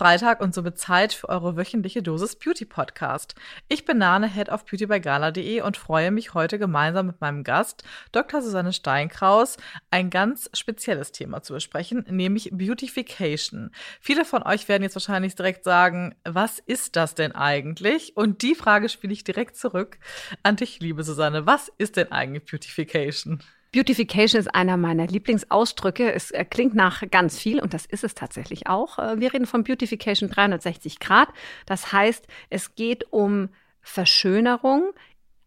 Freitag und somit Zeit für eure wöchentliche Dosis Beauty Podcast. Ich bin Nane, Head of Beauty bei Gala.de und freue mich heute gemeinsam mit meinem Gast, Dr. Susanne Steinkraus, ein ganz spezielles Thema zu besprechen, nämlich Beautification. Viele von euch werden jetzt wahrscheinlich direkt sagen, was ist das denn eigentlich? Und die Frage spiele ich direkt zurück an dich, liebe Susanne. Was ist denn eigentlich Beautification? Beautification ist einer meiner Lieblingsausdrücke. Es äh, klingt nach ganz viel und das ist es tatsächlich auch. Äh, wir reden von Beautification 360 Grad. Das heißt, es geht um Verschönerung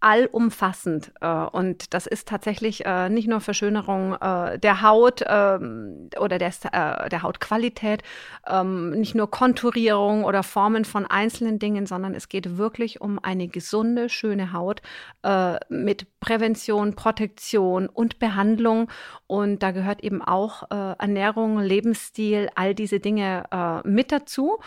allumfassend. Äh, und das ist tatsächlich äh, nicht nur Verschönerung äh, der Haut ähm, oder der, der Hautqualität, ähm, nicht nur Konturierung oder Formen von einzelnen Dingen, sondern es geht wirklich um eine gesunde, schöne Haut mit Prävention, Protektion und Behandlung. Und da gehört eben auch Ernährung, Lebensstil, all diese Dinge mit dazu.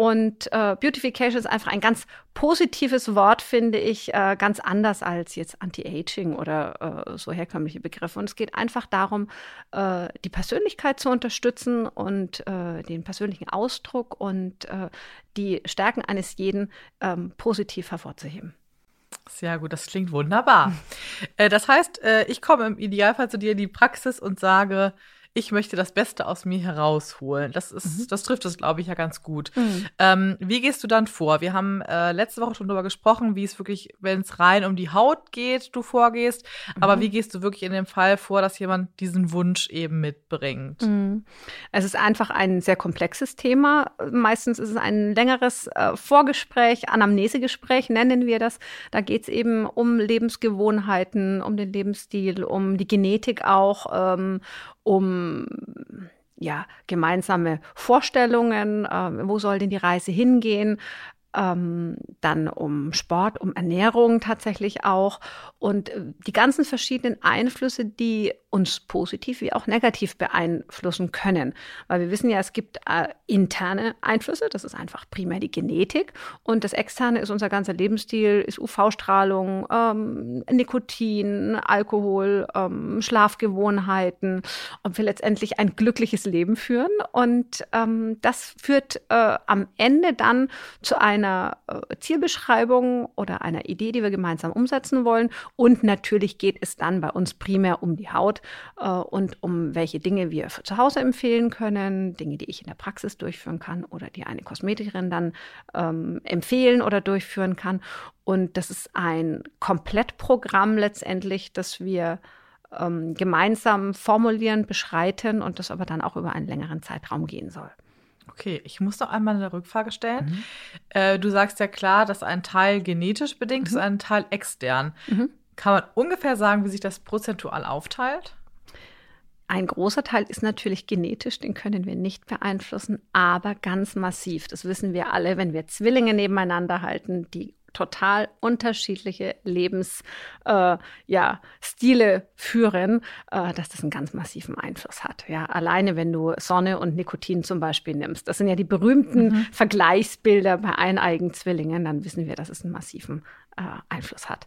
Und äh, Beautification ist einfach ein ganz positives Wort, finde ich, äh, ganz anders als jetzt Anti-Aging oder äh, so herkömmliche Begriffe. Und es geht einfach darum, äh, die Persönlichkeit zu unterstützen und äh, den persönlichen Ausdruck und äh, die Stärken eines jeden ähm, positiv hervorzuheben. Sehr gut, das klingt wunderbar. das heißt, ich komme im Idealfall zu dir in die Praxis und sage, ich möchte das Beste aus mir herausholen. Das ist, mhm. das trifft es, glaube ich, ja ganz gut. Mhm. Ähm, wie gehst du dann vor? Wir haben äh, letzte Woche schon darüber gesprochen, wie es wirklich, wenn es rein um die Haut geht, du vorgehst. Mhm. Aber wie gehst du wirklich in dem Fall vor, dass jemand diesen Wunsch eben mitbringt? Mhm. Es ist einfach ein sehr komplexes Thema. Meistens ist es ein längeres äh, Vorgespräch, Anamnesegespräch nennen wir das. Da geht es eben um Lebensgewohnheiten, um den Lebensstil, um die Genetik auch, ähm, um ja, gemeinsame Vorstellungen, äh, wo soll denn die Reise hingehen, ähm, dann um Sport, um Ernährung tatsächlich auch. Und äh, die ganzen verschiedenen Einflüsse, die uns positiv wie auch negativ beeinflussen können. Weil wir wissen ja, es gibt äh, interne Einflüsse, das ist einfach primär die Genetik. Und das externe ist unser ganzer Lebensstil, ist UV-Strahlung, ähm, Nikotin, Alkohol, ähm, Schlafgewohnheiten, ob wir letztendlich ein glückliches Leben führen. Und ähm, das führt äh, am Ende dann zu einer äh, Zielbeschreibung oder einer Idee, die wir gemeinsam umsetzen wollen und natürlich geht es dann bei uns primär um die Haut äh, und um welche Dinge wir für zu Hause empfehlen können, Dinge, die ich in der Praxis durchführen kann oder die eine Kosmetikerin dann ähm, empfehlen oder durchführen kann. Und das ist ein Komplettprogramm letztendlich, das wir ähm, gemeinsam formulieren, beschreiten und das aber dann auch über einen längeren Zeitraum gehen soll. Okay, ich muss noch einmal eine Rückfrage stellen. Mhm. Äh, du sagst ja klar, dass ein Teil genetisch bedingt mhm. ist, ein Teil extern. Mhm. Kann man ungefähr sagen, wie sich das prozentual aufteilt? Ein großer Teil ist natürlich genetisch, den können wir nicht beeinflussen, aber ganz massiv. Das wissen wir alle, wenn wir Zwillinge nebeneinander halten, die total unterschiedliche Lebensstile äh, ja, führen, äh, dass das einen ganz massiven Einfluss hat. Ja, alleine wenn du Sonne und Nikotin zum Beispiel nimmst, das sind ja die berühmten mhm. Vergleichsbilder bei eineigen Zwillingen, dann wissen wir, dass es einen massiven äh, Einfluss hat.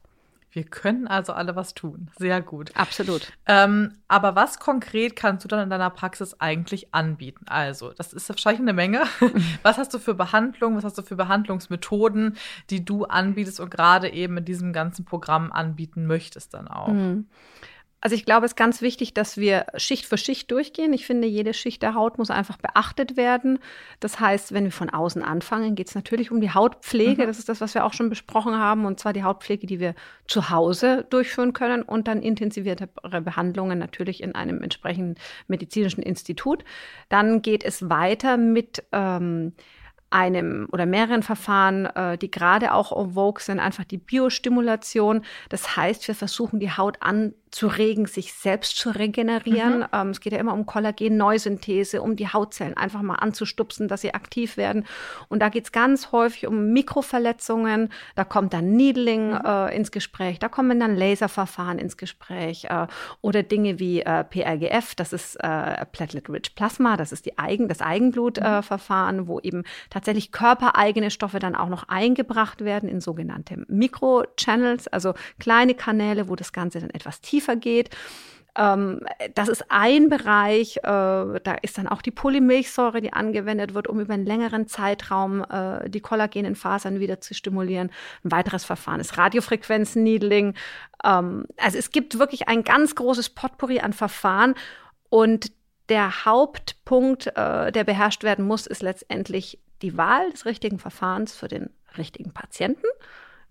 Wir können also alle was tun. Sehr gut. Absolut. Ähm, aber was konkret kannst du dann in deiner Praxis eigentlich anbieten? Also, das ist wahrscheinlich eine Menge. was hast du für Behandlungen, was hast du für Behandlungsmethoden, die du anbietest und gerade eben in diesem ganzen Programm anbieten möchtest dann auch? Mhm. Also ich glaube, es ist ganz wichtig, dass wir Schicht für Schicht durchgehen. Ich finde, jede Schicht der Haut muss einfach beachtet werden. Das heißt, wenn wir von außen anfangen, geht es natürlich um die Hautpflege. Mhm. Das ist das, was wir auch schon besprochen haben. Und zwar die Hautpflege, die wir zu Hause durchführen können und dann intensiviertere Behandlungen natürlich in einem entsprechenden medizinischen Institut. Dann geht es weiter mit ähm, einem oder mehreren Verfahren, äh, die gerade auch en vogue sind, einfach die Biostimulation. Das heißt, wir versuchen die Haut an zu regen, sich selbst zu regenerieren. Mhm. Ähm, es geht ja immer um Kollagen-Neusynthese, um die Hautzellen einfach mal anzustupsen, dass sie aktiv werden. Und da geht es ganz häufig um Mikroverletzungen. Da kommt dann Needling mhm. äh, ins Gespräch, da kommen dann Laserverfahren ins Gespräch äh, oder Dinge wie äh, PRGF, das ist äh, Platelet-Rich Plasma, das ist die Eigen, das Eigenblutverfahren, mhm. wo eben tatsächlich körpereigene Stoffe dann auch noch eingebracht werden in sogenannte Mikrochannels, also kleine Kanäle, wo das Ganze dann etwas tiefer geht. Ähm, das ist ein Bereich, äh, da ist dann auch die Polymilchsäure, die angewendet wird, um über einen längeren Zeitraum äh, die kollagenen Fasern wieder zu stimulieren. Ein weiteres Verfahren ist Radiofrequenzen-Needling. Ähm, also es gibt wirklich ein ganz großes Potpourri an Verfahren und der Hauptpunkt, äh, der beherrscht werden muss, ist letztendlich die Wahl des richtigen Verfahrens für den richtigen Patienten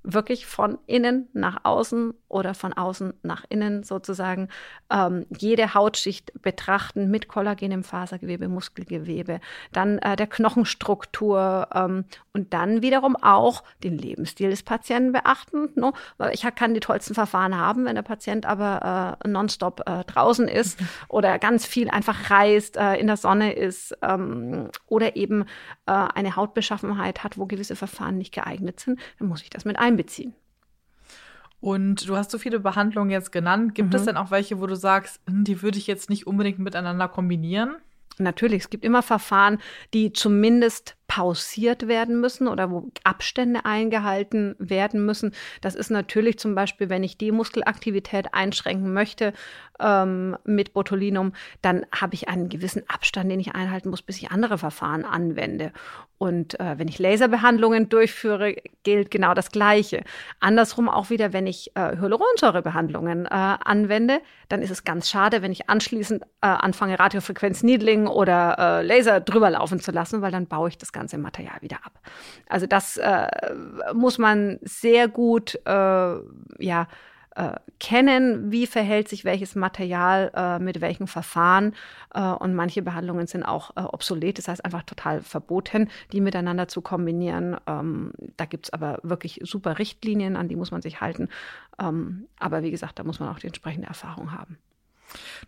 wirklich von innen nach außen oder von außen nach innen sozusagen ähm, jede Hautschicht betrachten mit kollagenem Fasergewebe, Muskelgewebe, dann äh, der Knochenstruktur ähm, und dann wiederum auch den Lebensstil des Patienten beachten. No? Ich kann die tollsten Verfahren haben, wenn der Patient aber äh, nonstop äh, draußen ist oder ganz viel einfach reist, äh, in der Sonne ist ähm, oder eben äh, eine Hautbeschaffenheit hat, wo gewisse Verfahren nicht geeignet sind, dann muss ich das mit einbeziehen. Und du hast so viele Behandlungen jetzt genannt. Gibt mhm. es denn auch welche, wo du sagst, hm, die würde ich jetzt nicht unbedingt miteinander kombinieren? Natürlich, es gibt immer Verfahren, die zumindest pausiert werden müssen oder wo Abstände eingehalten werden müssen. Das ist natürlich zum Beispiel, wenn ich die Muskelaktivität einschränken möchte ähm, mit Botulinum, dann habe ich einen gewissen Abstand, den ich einhalten muss, bis ich andere Verfahren anwende. Und äh, wenn ich Laserbehandlungen durchführe, gilt genau das Gleiche. Andersrum auch wieder, wenn ich äh, Hyaluronsäurebehandlungen äh, anwende, dann ist es ganz schade, wenn ich anschließend äh, anfange, Radiofrequenz-Needling oder äh, Laser drüber laufen zu lassen, weil dann baue ich das ganze Material wieder ab. Also das äh, muss man sehr gut, äh, ja, äh, kennen, wie verhält sich welches Material äh, mit welchen Verfahren. Äh, und manche Behandlungen sind auch äh, obsolet, das heißt einfach total verboten, die miteinander zu kombinieren. Ähm, da gibt es aber wirklich super Richtlinien, an die muss man sich halten. Ähm, aber wie gesagt, da muss man auch die entsprechende Erfahrung haben.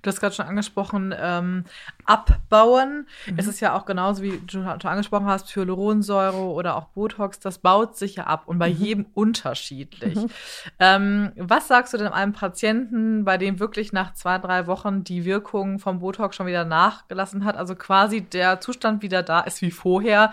Du hast gerade schon angesprochen, ähm, abbauen. Mhm. Es ist ja auch genauso, wie du schon angesprochen hast, Hyaluronsäure oder auch Botox, das baut sich ja ab und bei mhm. jedem unterschiedlich. Mhm. Ähm, was sagst du denn einem Patienten, bei dem wirklich nach zwei, drei Wochen die Wirkung vom Botox schon wieder nachgelassen hat, also quasi der Zustand wieder da ist wie vorher?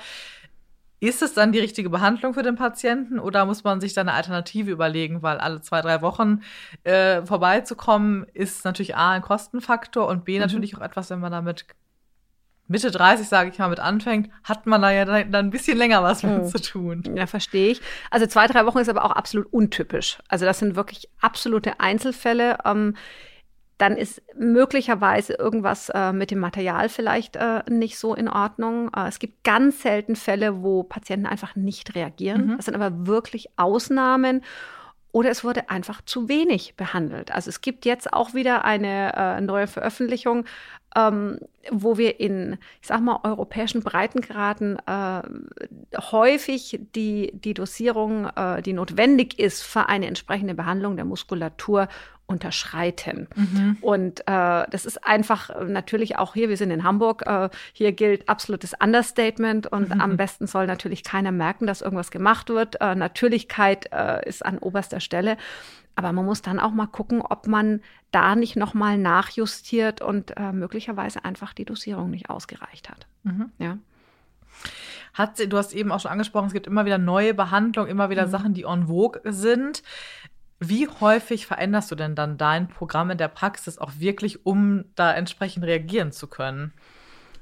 Ist es dann die richtige Behandlung für den Patienten oder muss man sich da eine Alternative überlegen, weil alle zwei, drei Wochen äh, vorbeizukommen, ist natürlich A ein Kostenfaktor und B mhm. natürlich auch etwas, wenn man damit Mitte 30, sage ich mal, mit anfängt, hat man da ja dann ein bisschen länger was mit mhm. zu tun. Ja, verstehe ich. Also zwei, drei Wochen ist aber auch absolut untypisch. Also das sind wirklich absolute Einzelfälle. Ähm, dann ist möglicherweise irgendwas äh, mit dem Material vielleicht äh, nicht so in Ordnung. Äh, es gibt ganz selten Fälle, wo Patienten einfach nicht reagieren. Mhm. Das sind aber wirklich Ausnahmen. Oder es wurde einfach zu wenig behandelt. Also es gibt jetzt auch wieder eine äh, neue Veröffentlichung, ähm, wo wir in, ich sag mal, europäischen Breitengraden äh, häufig die, die Dosierung, äh, die notwendig ist für eine entsprechende Behandlung der Muskulatur, unterschreiten. Mhm. Und äh, das ist einfach äh, natürlich auch hier, wir sind in Hamburg, äh, hier gilt absolutes Understatement und mhm. am besten soll natürlich keiner merken, dass irgendwas gemacht wird. Äh, Natürlichkeit äh, ist an oberster Stelle. Aber man muss dann auch mal gucken, ob man da nicht nochmal nachjustiert und äh, möglicherweise einfach die Dosierung nicht ausgereicht hat. Mhm. Ja. Hat, du hast eben auch schon angesprochen, es gibt immer wieder neue Behandlungen, immer wieder mhm. Sachen, die en vogue sind. Wie häufig veränderst du denn dann dein Programm in der Praxis auch wirklich, um da entsprechend reagieren zu können?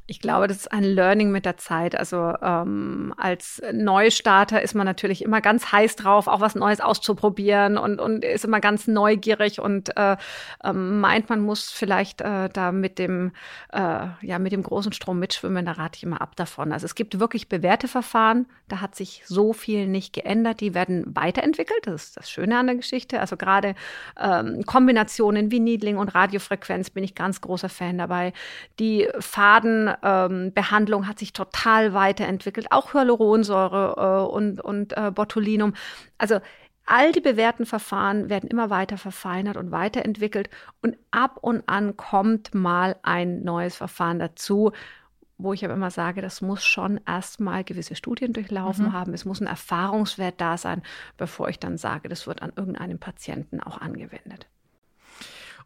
Ich glaube, das ist ein Learning mit der Zeit. Also ähm, als Neustarter ist man natürlich immer ganz heiß drauf, auch was Neues auszuprobieren und, und ist immer ganz neugierig und äh, äh, meint, man muss vielleicht äh, da mit dem, äh, ja, mit dem großen Strom mitschwimmen. Da rate ich immer ab davon. Also es gibt wirklich bewährte Verfahren. Da hat sich so viel nicht geändert. Die werden weiterentwickelt. Das ist das Schöne an der Geschichte. Also gerade ähm, Kombinationen wie Needling und Radiofrequenz bin ich ganz großer Fan dabei. Die Faden ähm, Behandlung hat sich total weiterentwickelt, auch Hyaluronsäure äh, und, und äh, Botulinum. Also all die bewährten Verfahren werden immer weiter verfeinert und weiterentwickelt und ab und an kommt mal ein neues Verfahren dazu, wo ich aber immer sage, das muss schon erstmal gewisse Studien durchlaufen mhm. haben. Es muss ein Erfahrungswert da sein, bevor ich dann sage, das wird an irgendeinem Patienten auch angewendet.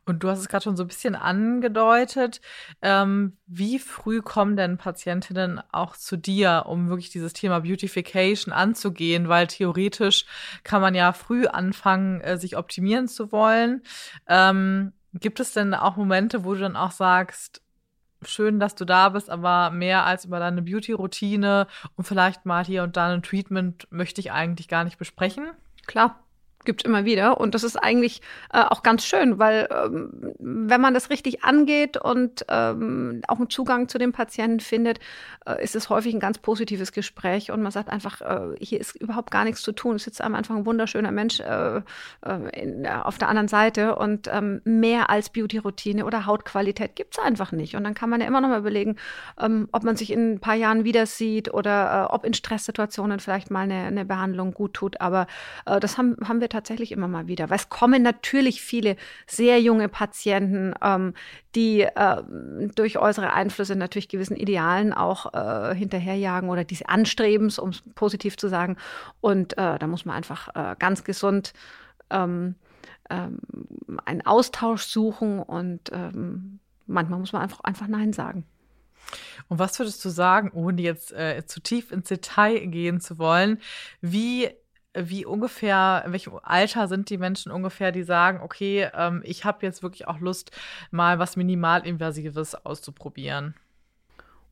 Und du hast es gerade schon so ein bisschen angedeutet. Ähm, wie früh kommen denn Patientinnen auch zu dir, um wirklich dieses Thema Beautification anzugehen? Weil theoretisch kann man ja früh anfangen, äh, sich optimieren zu wollen. Ähm, gibt es denn auch Momente, wo du dann auch sagst, schön, dass du da bist, aber mehr als über deine Beauty-Routine und vielleicht mal hier und da ein Treatment möchte ich eigentlich gar nicht besprechen? Klar gibt immer wieder. Und das ist eigentlich äh, auch ganz schön, weil ähm, wenn man das richtig angeht und ähm, auch einen Zugang zu dem Patienten findet, äh, ist es häufig ein ganz positives Gespräch und man sagt einfach, äh, hier ist überhaupt gar nichts zu tun. Es sitzt am Anfang ein wunderschöner Mensch äh, äh in, auf der anderen Seite und ähm, mehr als Beauty-Routine oder Hautqualität gibt's einfach nicht. Und dann kann man ja immer noch mal überlegen, ähm, ob man sich in ein paar Jahren wieder sieht oder äh, ob in Stresssituationen vielleicht mal eine, eine Behandlung gut tut. Aber äh, das haben, haben wir tatsächlich immer mal wieder. Weil es kommen natürlich viele sehr junge Patienten, ähm, die äh, durch äußere Einflüsse natürlich gewissen Idealen auch äh, hinterherjagen oder diese Anstrebens, um es positiv zu sagen. Und äh, da muss man einfach äh, ganz gesund ähm, ähm, einen Austausch suchen und ähm, manchmal muss man einfach, einfach Nein sagen. Und was würdest du sagen, ohne jetzt äh, zu tief ins Detail gehen zu wollen, wie wie ungefähr, in welchem Alter sind die Menschen ungefähr, die sagen, okay, ähm, ich habe jetzt wirklich auch Lust, mal was Minimalinvasives auszuprobieren?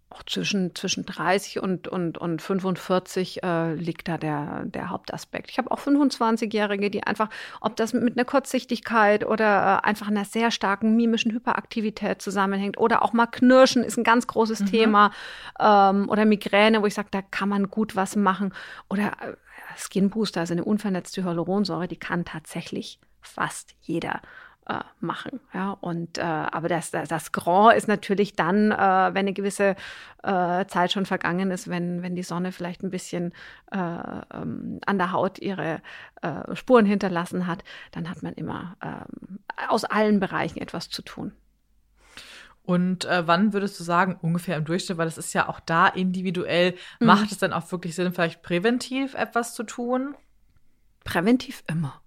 Auch zwischen, zwischen 30 und, und, und 45 äh, liegt da der, der Hauptaspekt. Ich habe auch 25-Jährige, die einfach, ob das mit einer Kurzsichtigkeit oder äh, einfach einer sehr starken mimischen Hyperaktivität zusammenhängt oder auch mal Knirschen ist ein ganz großes mhm. Thema ähm, oder Migräne, wo ich sage, da kann man gut was machen oder äh, Skin Booster, also eine unvernetzte Hyaluronsäure, die kann tatsächlich fast jeder äh, machen. Ja, und äh, aber das, das, das Grand ist natürlich dann, äh, wenn eine gewisse äh, Zeit schon vergangen ist, wenn, wenn die Sonne vielleicht ein bisschen äh, ähm, an der Haut ihre äh, Spuren hinterlassen hat, dann hat man immer ähm, aus allen Bereichen etwas zu tun. Und äh, wann würdest du sagen, ungefähr im Durchschnitt, weil das ist ja auch da individuell, mhm. macht es dann auch wirklich Sinn, vielleicht präventiv etwas zu tun? Präventiv immer.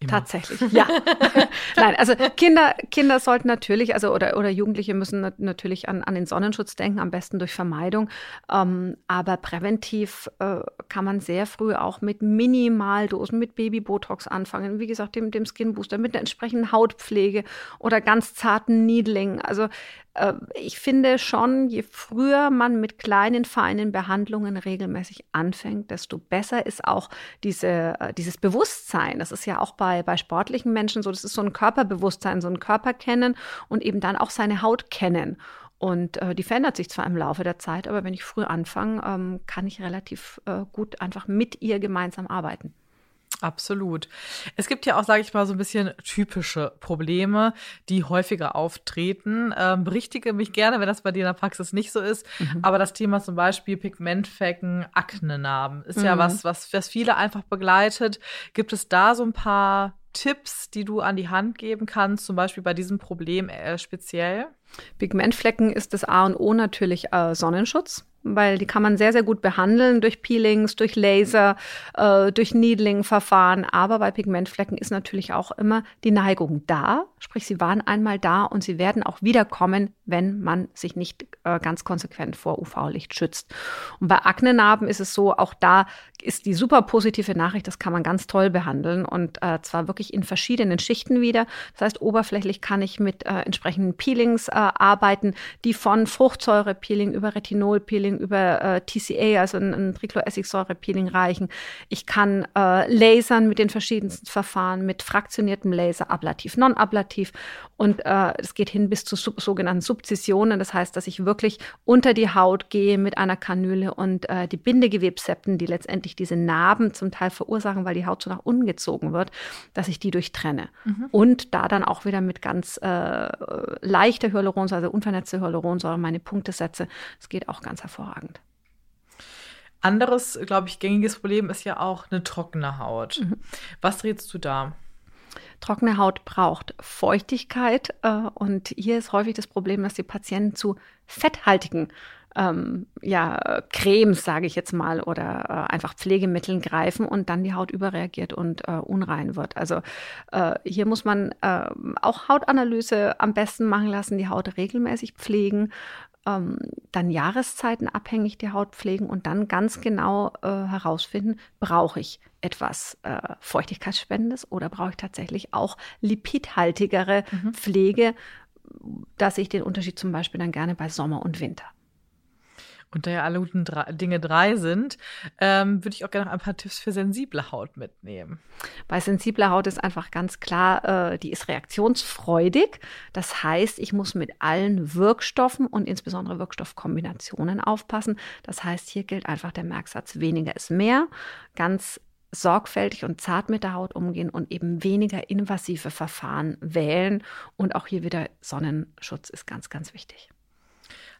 Immer. Tatsächlich, ja. Nein, also Kinder, Kinder sollten natürlich, also oder, oder Jugendliche müssen natürlich an, an den Sonnenschutz denken, am besten durch Vermeidung. Ähm, aber präventiv äh, kann man sehr früh auch mit Minimaldosen, mit Babybotox anfangen. Wie gesagt, dem, dem Skin Booster, mit einer entsprechenden Hautpflege oder ganz zarten Needling. Also ich finde schon, je früher man mit kleinen, feinen Behandlungen regelmäßig anfängt, desto besser ist auch diese, äh, dieses Bewusstsein. Das ist ja auch bei, bei sportlichen Menschen so, das ist so ein Körperbewusstsein, so ein Körper kennen und eben dann auch seine Haut kennen. Und äh, die verändert sich zwar im Laufe der Zeit, aber wenn ich früh anfange, ähm, kann ich relativ äh, gut einfach mit ihr gemeinsam arbeiten. Absolut. Es gibt ja auch, sage ich mal, so ein bisschen typische Probleme, die häufiger auftreten. Ähm, berichtige mich gerne, wenn das bei dir in der Praxis nicht so ist. Mhm. Aber das Thema zum Beispiel Pigmentflecken, Aknenarben ist mhm. ja was, was, was viele einfach begleitet. Gibt es da so ein paar Tipps, die du an die Hand geben kannst, zum Beispiel bei diesem Problem äh, speziell? Pigmentflecken ist das A und O natürlich äh, Sonnenschutz weil die kann man sehr, sehr gut behandeln durch Peelings, durch Laser, äh, durch Needling-Verfahren. Aber bei Pigmentflecken ist natürlich auch immer die Neigung da. Sprich, sie waren einmal da und sie werden auch wiederkommen, wenn man sich nicht äh, ganz konsequent vor UV-Licht schützt. Und bei Aknenarben ist es so, auch da ist die super positive Nachricht, das kann man ganz toll behandeln und äh, zwar wirklich in verschiedenen Schichten wieder. Das heißt, oberflächlich kann ich mit äh, entsprechenden Peelings äh, arbeiten, die von Fruchtsäure-Peeling über Retinol-Peeling über äh, TCA, also ein, ein Tricloessigsäure-Peeling reichen. Ich kann äh, lasern mit den verschiedensten Verfahren, mit fraktioniertem Laser, ablativ, non-ablativ und äh, es geht hin bis zu sub sogenannten Subzisionen. Das heißt, dass ich wirklich unter die Haut gehe mit einer Kanüle und äh, die Bindegewebssepten, die letztendlich diese Narben zum Teil verursachen, weil die Haut so nach unten gezogen wird, dass ich die durchtrenne. Mhm. Und da dann auch wieder mit ganz äh, leichter Hyaluronsäure, also unvernetzte Hyaluronsäure, meine Punkte setze. Das geht auch ganz hervorragend. Anderes, glaube ich, gängiges Problem ist ja auch eine trockene Haut. Mhm. Was rätst du da? Trockene Haut braucht Feuchtigkeit äh, und hier ist häufig das Problem, dass die Patienten zu fetthaltigen ähm, ja, Cremes, sage ich jetzt mal, oder äh, einfach Pflegemitteln greifen und dann die Haut überreagiert und äh, unrein wird. Also äh, hier muss man äh, auch Hautanalyse am besten machen lassen, die Haut regelmäßig pflegen, ähm, dann jahreszeitenabhängig die Haut pflegen und dann ganz genau äh, herausfinden, brauche ich etwas äh, Feuchtigkeitsspendendes oder brauche ich tatsächlich auch lipidhaltigere mhm. Pflege, dass ich den Unterschied zum Beispiel dann gerne bei Sommer und Winter. Und da ja alle guten drei, Dinge drei sind, ähm, würde ich auch gerne noch ein paar Tipps für sensible Haut mitnehmen. Bei sensibler Haut ist einfach ganz klar, äh, die ist reaktionsfreudig. Das heißt, ich muss mit allen Wirkstoffen und insbesondere Wirkstoffkombinationen aufpassen. Das heißt, hier gilt einfach der Merksatz, weniger ist mehr. Ganz sorgfältig und zart mit der Haut umgehen und eben weniger invasive Verfahren wählen. Und auch hier wieder Sonnenschutz ist ganz, ganz wichtig.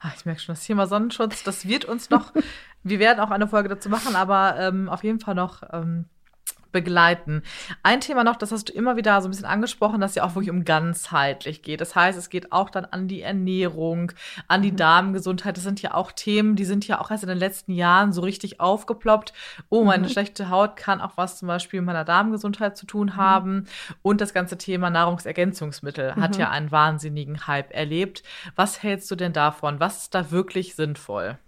Ach, ich merke schon, das Thema Sonnenschutz, das wird uns noch, wir werden auch eine Folge dazu machen, aber ähm, auf jeden Fall noch ähm, begleiten. Ein Thema noch, das hast du immer wieder so ein bisschen angesprochen, dass ja auch wirklich um ganzheitlich geht. Das heißt, es geht auch dann an die Ernährung, an die mhm. Darmgesundheit. Das sind ja auch Themen, die sind ja auch erst in den letzten Jahren so richtig aufgeploppt. Oh, meine mhm. schlechte Haut kann auch was zum Beispiel mit meiner Darmgesundheit zu tun mhm. haben. Und das ganze Thema Nahrungsergänzungsmittel hat mhm. ja einen wahnsinnigen Hype erlebt. Was hältst du denn davon? Was ist da wirklich sinnvoll?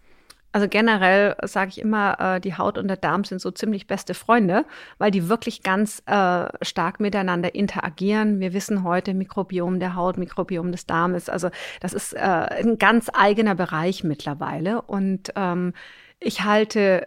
Also generell sage ich immer, äh, die Haut und der Darm sind so ziemlich beste Freunde, weil die wirklich ganz äh, stark miteinander interagieren. Wir wissen heute Mikrobiom der Haut, Mikrobiom des Darmes. Also das ist äh, ein ganz eigener Bereich mittlerweile. Und ähm, ich halte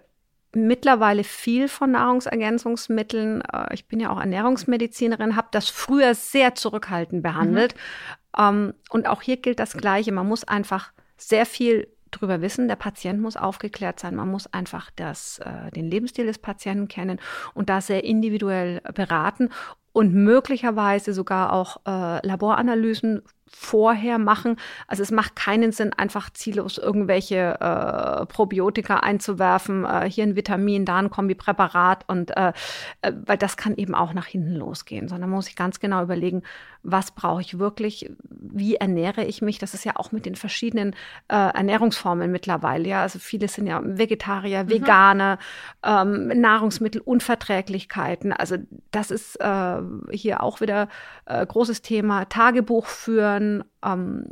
mittlerweile viel von Nahrungsergänzungsmitteln. Äh, ich bin ja auch Ernährungsmedizinerin, habe das früher sehr zurückhaltend behandelt. Mhm. Ähm, und auch hier gilt das Gleiche. Man muss einfach sehr viel drüber wissen. Der Patient muss aufgeklärt sein. Man muss einfach das, äh, den Lebensstil des Patienten kennen und da sehr individuell beraten und möglicherweise sogar auch äh, Laboranalysen vorher machen. Also es macht keinen Sinn, einfach ziellos irgendwelche äh, Probiotika einzuwerfen, äh, hier ein Vitamin, da ein Kombipräparat und äh, äh, weil das kann eben auch nach hinten losgehen, sondern man muss sich ganz genau überlegen, was brauche ich wirklich, wie ernähre ich mich. Das ist ja auch mit den verschiedenen äh, Ernährungsformen mittlerweile. Ja, also viele sind ja Vegetarier, mhm. Veganer, ähm, Nahrungsmittelunverträglichkeiten. Also das ist äh, hier auch wieder großes Thema. Tagebuch führen. Ähm,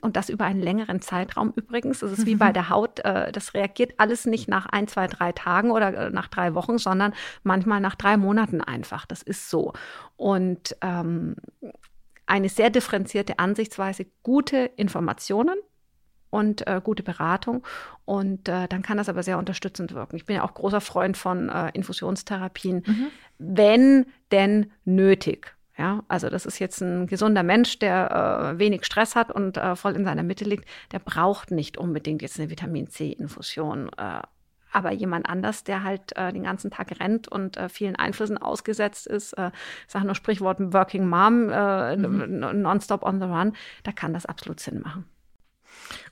und das über einen längeren Zeitraum übrigens. Das ist wie bei der Haut. Äh, das reagiert alles nicht nach ein, zwei, drei Tagen oder äh, nach drei Wochen, sondern manchmal nach drei Monaten einfach. Das ist so. Und ähm, eine sehr differenzierte Ansichtsweise, gute Informationen und äh, gute Beratung. Und äh, dann kann das aber sehr unterstützend wirken. Ich bin ja auch großer Freund von äh, Infusionstherapien, mhm. wenn denn nötig. Ja, also das ist jetzt ein gesunder Mensch, der äh, wenig Stress hat und äh, voll in seiner Mitte liegt. Der braucht nicht unbedingt jetzt eine Vitamin C-Infusion. Äh, aber jemand anders, der halt äh, den ganzen Tag rennt und äh, vielen Einflüssen ausgesetzt ist, äh, sag nur Sprichwort Working Mom, äh, mhm. nonstop on the run, da kann das absolut Sinn machen.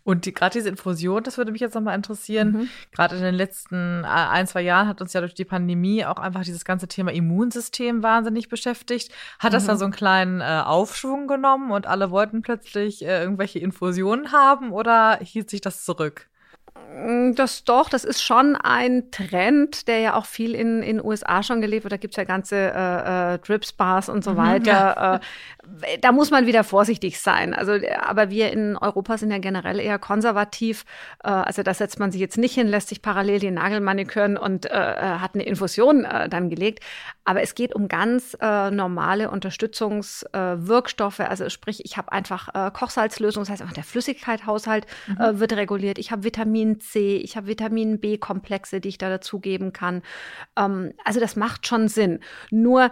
Und die, gerade diese Infusion, das würde mich jetzt nochmal interessieren. Mhm. Gerade in den letzten äh, ein, zwei Jahren hat uns ja durch die Pandemie auch einfach dieses ganze Thema Immunsystem wahnsinnig beschäftigt. Hat mhm. das da so einen kleinen äh, Aufschwung genommen und alle wollten plötzlich äh, irgendwelche Infusionen haben oder hielt sich das zurück? Mm, das doch, das ist schon ein Trend, der ja auch viel in den USA schon gelebt wird. Da gibt es ja ganze äh, äh, Drip-Spas und so mhm, weiter. Ja. Äh, da muss man wieder vorsichtig sein. Also, aber wir in Europa sind ja generell eher konservativ. Äh, also da setzt man sich jetzt nicht hin, lässt sich parallel den Nagel maniküren und äh, äh, hat eine Infusion äh, dann gelegt. Aber es geht um ganz äh, normale Unterstützungswirkstoffe. Äh, also sprich, ich habe einfach äh, Kochsalzlösung, das heißt einfach der Flüssigkeithaushalt mhm. äh, wird reguliert. Ich habe Vitamin C, ich habe Vitamin B-Komplexe, die ich da dazugeben kann. Ähm, also das macht schon Sinn. Nur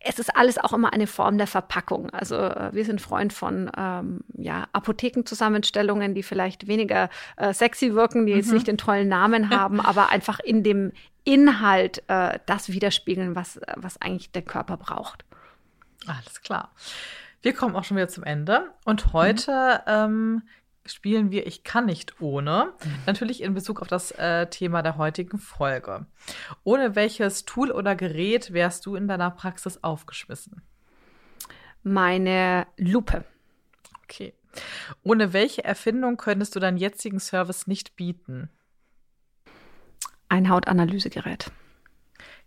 es ist alles auch immer eine Form der Verpackung. Also äh, wir sind Freund von ähm, ja, Apothekenzusammenstellungen, die vielleicht weniger äh, sexy wirken, die mhm. jetzt nicht den tollen Namen haben, aber einfach in dem Inhalt äh, das widerspiegeln, was, was eigentlich der Körper braucht. Alles klar. Wir kommen auch schon wieder zum Ende. Und heute mhm. ähm, spielen wir Ich kann nicht ohne. Natürlich in Bezug auf das äh, Thema der heutigen Folge. Ohne welches Tool oder Gerät wärst du in deiner Praxis aufgeschmissen? Meine Lupe. Okay. Ohne welche Erfindung könntest du deinen jetzigen Service nicht bieten? Ein Hautanalysegerät.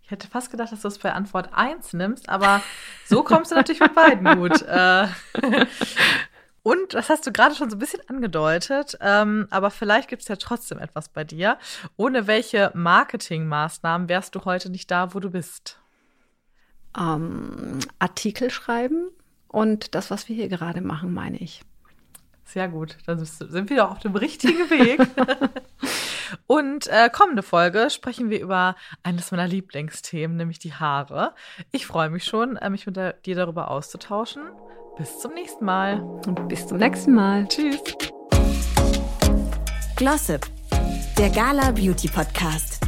Ich hätte fast gedacht, dass du es bei Antwort 1 nimmst, aber so kommst du natürlich mit beiden gut. Äh, und das hast du gerade schon so ein bisschen angedeutet, ähm, aber vielleicht gibt es ja trotzdem etwas bei dir. Ohne welche Marketingmaßnahmen wärst du heute nicht da, wo du bist? Ähm, Artikel schreiben und das, was wir hier gerade machen, meine ich. Sehr gut, dann sind wir doch auf dem richtigen Weg. Und äh, kommende Folge sprechen wir über eines meiner Lieblingsthemen, nämlich die Haare. Ich freue mich schon, äh, mich mit der, dir darüber auszutauschen. Bis zum nächsten Mal. Und bis zum nächsten Mal. Tschüss. Glossip, der Gala Beauty Podcast.